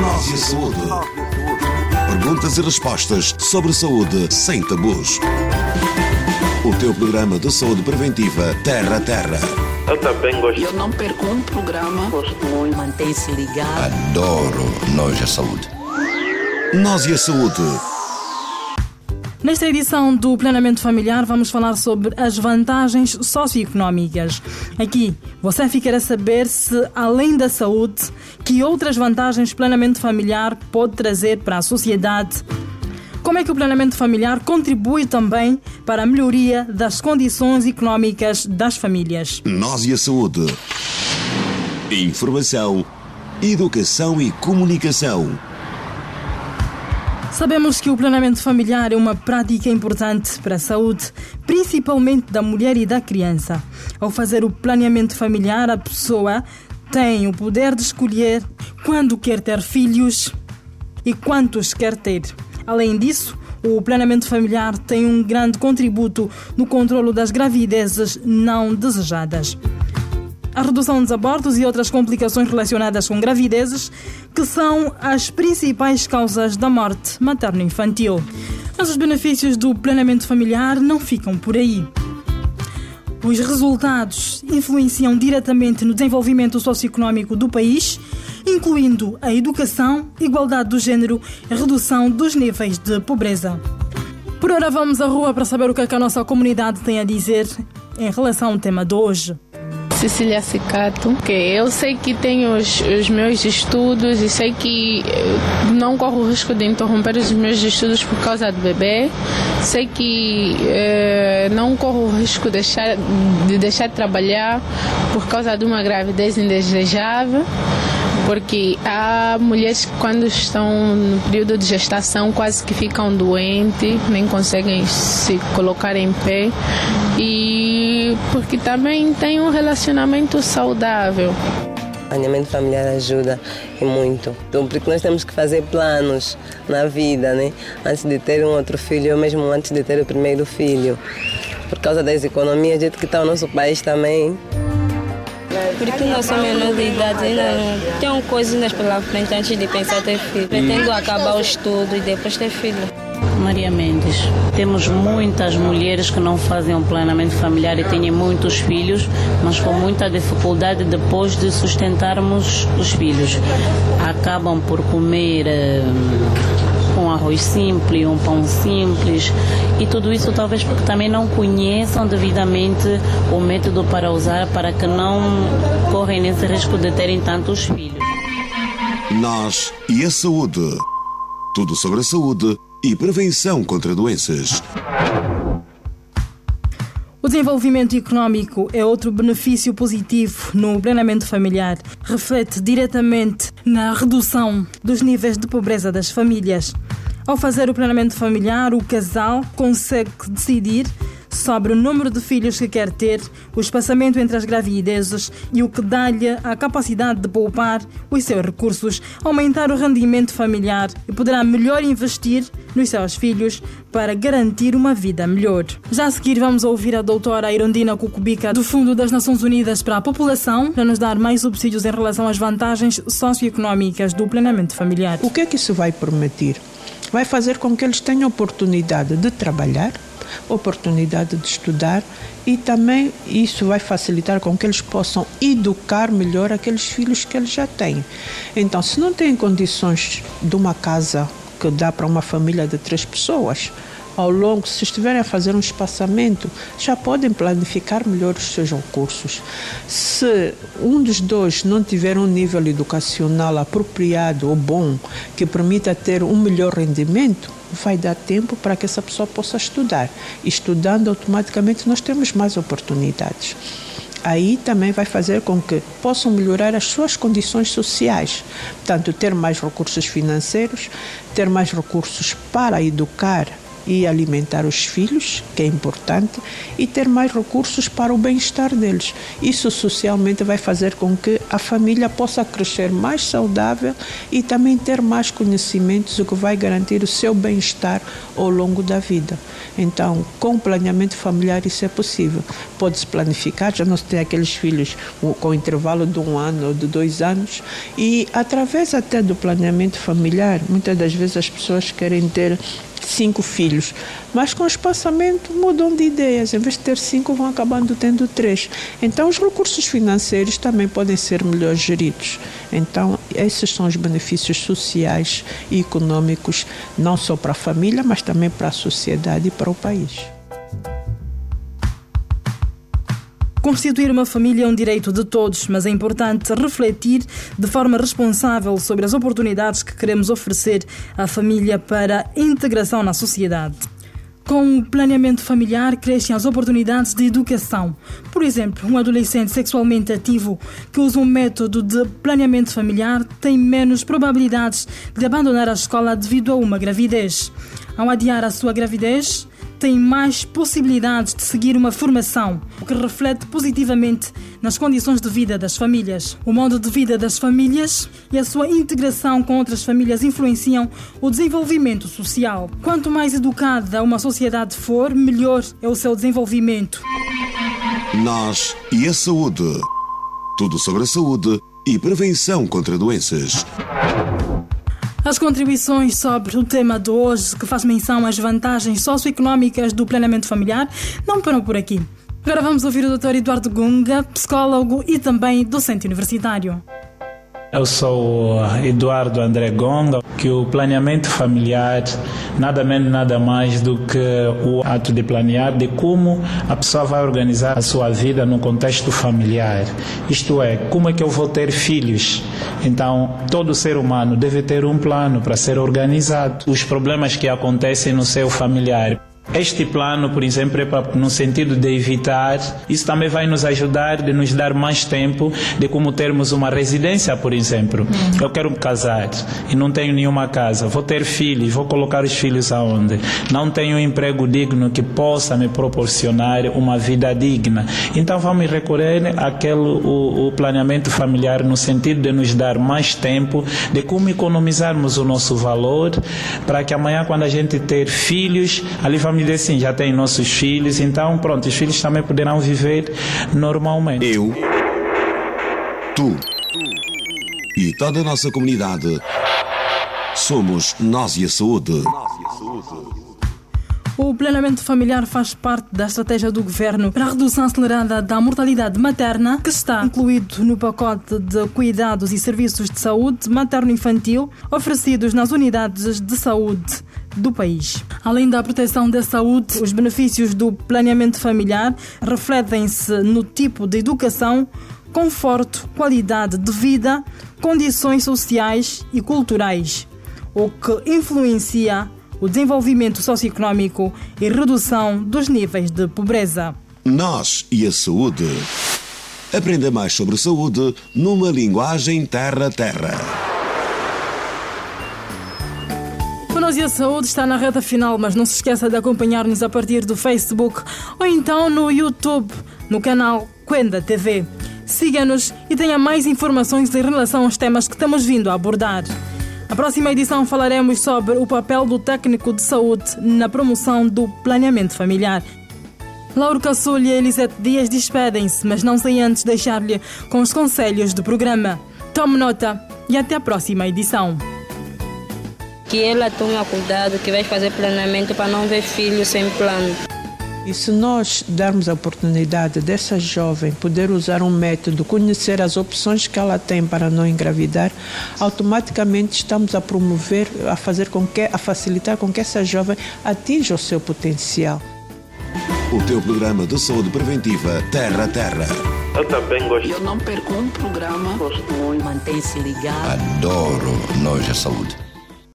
Nós e a saúde. Perguntas e respostas sobre saúde sem tabus. O teu programa de saúde preventiva Terra a Terra. Eu também gosto. Eu não perco um programa. Gosto muito. Mantém-se ligado. Adoro Nós e a saúde. Nós e a saúde. Nesta edição do Plenamente Familiar, vamos falar sobre as vantagens socioeconómicas. Aqui, você ficará a saber se, além da saúde, que outras vantagens o Plenamente Familiar pode trazer para a sociedade. Como é que o planeamento familiar contribui também para a melhoria das condições económicas das famílias? Nós e a saúde. Informação, educação e comunicação. Sabemos que o planeamento familiar é uma prática importante para a saúde, principalmente da mulher e da criança. Ao fazer o planeamento familiar, a pessoa tem o poder de escolher quando quer ter filhos e quantos quer ter. Além disso, o planeamento familiar tem um grande contributo no controlo das gravidezes não desejadas a redução dos abortos e outras complicações relacionadas com gravidezes, que são as principais causas da morte materno-infantil. Mas os benefícios do planeamento familiar não ficam por aí. Os resultados influenciam diretamente no desenvolvimento socioeconómico do país, incluindo a educação, igualdade do género e redução dos níveis de pobreza. Por ora, vamos à rua para saber o que, é que a nossa comunidade tem a dizer em relação ao tema de hoje. Cecília Cicato, que eu sei que tenho os, os, meus estudos e sei que não corro o risco de interromper os meus estudos por causa do bebê. Sei que eh, não corro o risco de deixar, de deixar de trabalhar por causa de uma gravidez indesejável porque há mulheres que quando estão no período de gestação quase que ficam doentes, nem conseguem se colocar em pé e porque também tem um relacionamento saudável. O planeamento familiar ajuda e muito. Então, porque nós temos que fazer planos na vida, né? Antes de ter um outro filho, ou mesmo antes de ter o primeiro filho. Por causa das economias, do jeito que está o nosso país também, porque não sou menor de idade, ainda não tenho coisas pela frente antes de pensar ter filho. Pretendo acabar o estudo e depois ter filho. Maria Mendes. Temos muitas mulheres que não fazem um planejamento familiar e têm muitos filhos, mas com muita dificuldade depois de sustentarmos os filhos. Acabam por comer um arroz simples, um pão simples e tudo isso talvez porque também não conheçam devidamente o método para usar para que não correm nesse risco de terem tantos filhos. Nós e a saúde. Tudo sobre a saúde e prevenção contra doenças. O desenvolvimento económico é outro benefício positivo no planeamento familiar. Reflete diretamente na redução dos níveis de pobreza das famílias. Ao fazer o planeamento familiar, o casal consegue decidir sobre o número de filhos que quer ter, o espaçamento entre as gravidezes e o que dá-lhe a capacidade de poupar os seus recursos, aumentar o rendimento familiar e poderá melhor investir nos seus filhos para garantir uma vida melhor. Já a seguir vamos ouvir a doutora Irondina Cucubica do Fundo das Nações Unidas para a População para nos dar mais subsídios em relação às vantagens socioeconómicas do planeamento familiar. O que é que isso vai permitir? Vai fazer com que eles tenham oportunidade de trabalhar, oportunidade de estudar e também isso vai facilitar com que eles possam educar melhor aqueles filhos que eles já têm. Então, se não têm condições de uma casa que dá para uma família de três pessoas, ao longo, se estiverem a fazer um espaçamento, já podem planificar melhor os seus recursos. Se um dos dois não tiver um nível educacional apropriado ou bom, que permita ter um melhor rendimento, vai dar tempo para que essa pessoa possa estudar. Estudando, automaticamente, nós temos mais oportunidades aí também vai fazer com que possam melhorar as suas condições sociais, tanto ter mais recursos financeiros, ter mais recursos para educar e alimentar os filhos, que é importante, e ter mais recursos para o bem-estar deles. Isso socialmente vai fazer com que a família possa crescer mais saudável e também ter mais conhecimentos, o que vai garantir o seu bem-estar ao longo da vida. Então, com planeamento familiar isso é possível. Pode-se planificar, já não se tem aqueles filhos com intervalo de um ano ou de dois anos, e através até do planeamento familiar, muitas das vezes as pessoas querem ter cinco filhos, mas com espaçamento mudam de ideias. Em vez de ter cinco, vão acabando tendo três. Então, os recursos financeiros também podem ser melhor geridos. Então, esses são os benefícios sociais e econômicos, não só para a família, mas também para a sociedade e para o país. Constituir uma família é um direito de todos, mas é importante refletir de forma responsável sobre as oportunidades que queremos oferecer à família para integração na sociedade. Com o planeamento familiar, crescem as oportunidades de educação. Por exemplo, um adolescente sexualmente ativo que usa um método de planeamento familiar tem menos probabilidades de abandonar a escola devido a uma gravidez. Ao adiar a sua gravidez, têm mais possibilidades de seguir uma formação, o que reflete positivamente nas condições de vida das famílias. O modo de vida das famílias e a sua integração com outras famílias influenciam o desenvolvimento social. Quanto mais educada uma sociedade for, melhor é o seu desenvolvimento. Nós e a saúde. Tudo sobre a saúde e prevenção contra doenças. As contribuições sobre o tema de hoje, que faz menção às vantagens socioeconómicas do planeamento familiar, não param por aqui. Agora vamos ouvir o Dr. Eduardo Gunga, psicólogo e também docente universitário. Eu sou Eduardo André Gonga, que o planeamento familiar nada menos nada mais do que o ato de planear de como a pessoa vai organizar a sua vida no contexto familiar. Isto é, como é que eu vou ter filhos? Então, todo ser humano deve ter um plano para ser organizado. Os problemas que acontecem no seu familiar este plano, por exemplo, é no sentido de evitar, isso também vai nos ajudar de nos dar mais tempo de como termos uma residência, por exemplo. Uhum. Eu quero me casar e não tenho nenhuma casa, vou ter filhos, vou colocar os filhos aonde? Não tenho um emprego digno que possa me proporcionar uma vida digna. Então vamos recorrer àquele o, o planeamento familiar no sentido de nos dar mais tempo de como economizarmos o nosso valor para que amanhã quando a gente ter filhos, ali vamos família assim já tem nossos filhos, então pronto, os filhos também poderão viver normalmente. Eu, tu e toda a nossa comunidade somos nós e a saúde. O planeamento familiar faz parte da estratégia do governo para a redução acelerada da mortalidade materna, que está incluído no pacote de cuidados e serviços de saúde materno-infantil oferecidos nas unidades de saúde do país. Além da proteção da saúde, os benefícios do planeamento familiar refletem-se no tipo de educação, conforto, qualidade de vida, condições sociais e culturais, o que influencia o desenvolvimento socioeconómico e redução dos níveis de pobreza. Nós e a saúde. Aprenda mais sobre saúde numa linguagem terra-terra. Nós e a Saúde está na reta final, mas não se esqueça de acompanhar-nos a partir do Facebook ou então no YouTube, no canal Quenda TV. Siga-nos e tenha mais informações em relação aos temas que estamos vindo a abordar. Na próxima edição falaremos sobre o papel do técnico de saúde na promoção do planeamento familiar. Lauro Caçulha e Elisete Dias despedem-se, mas não sem antes deixar-lhe com os conselhos do programa. Tome nota e até a próxima edição que ela tome cuidado, que vai fazer planeamento para não ver filhos sem plano. E se nós darmos a oportunidade dessa jovem poder usar um método, conhecer as opções que ela tem para não engravidar, automaticamente estamos a promover, a fazer com que, a facilitar com que essa jovem atinja o seu potencial. O teu programa de saúde preventiva Terra a Terra. Eu também gosto. Eu não perco um programa. Gosto muito. Mantém-se ligado. Adoro Nós a Saúde.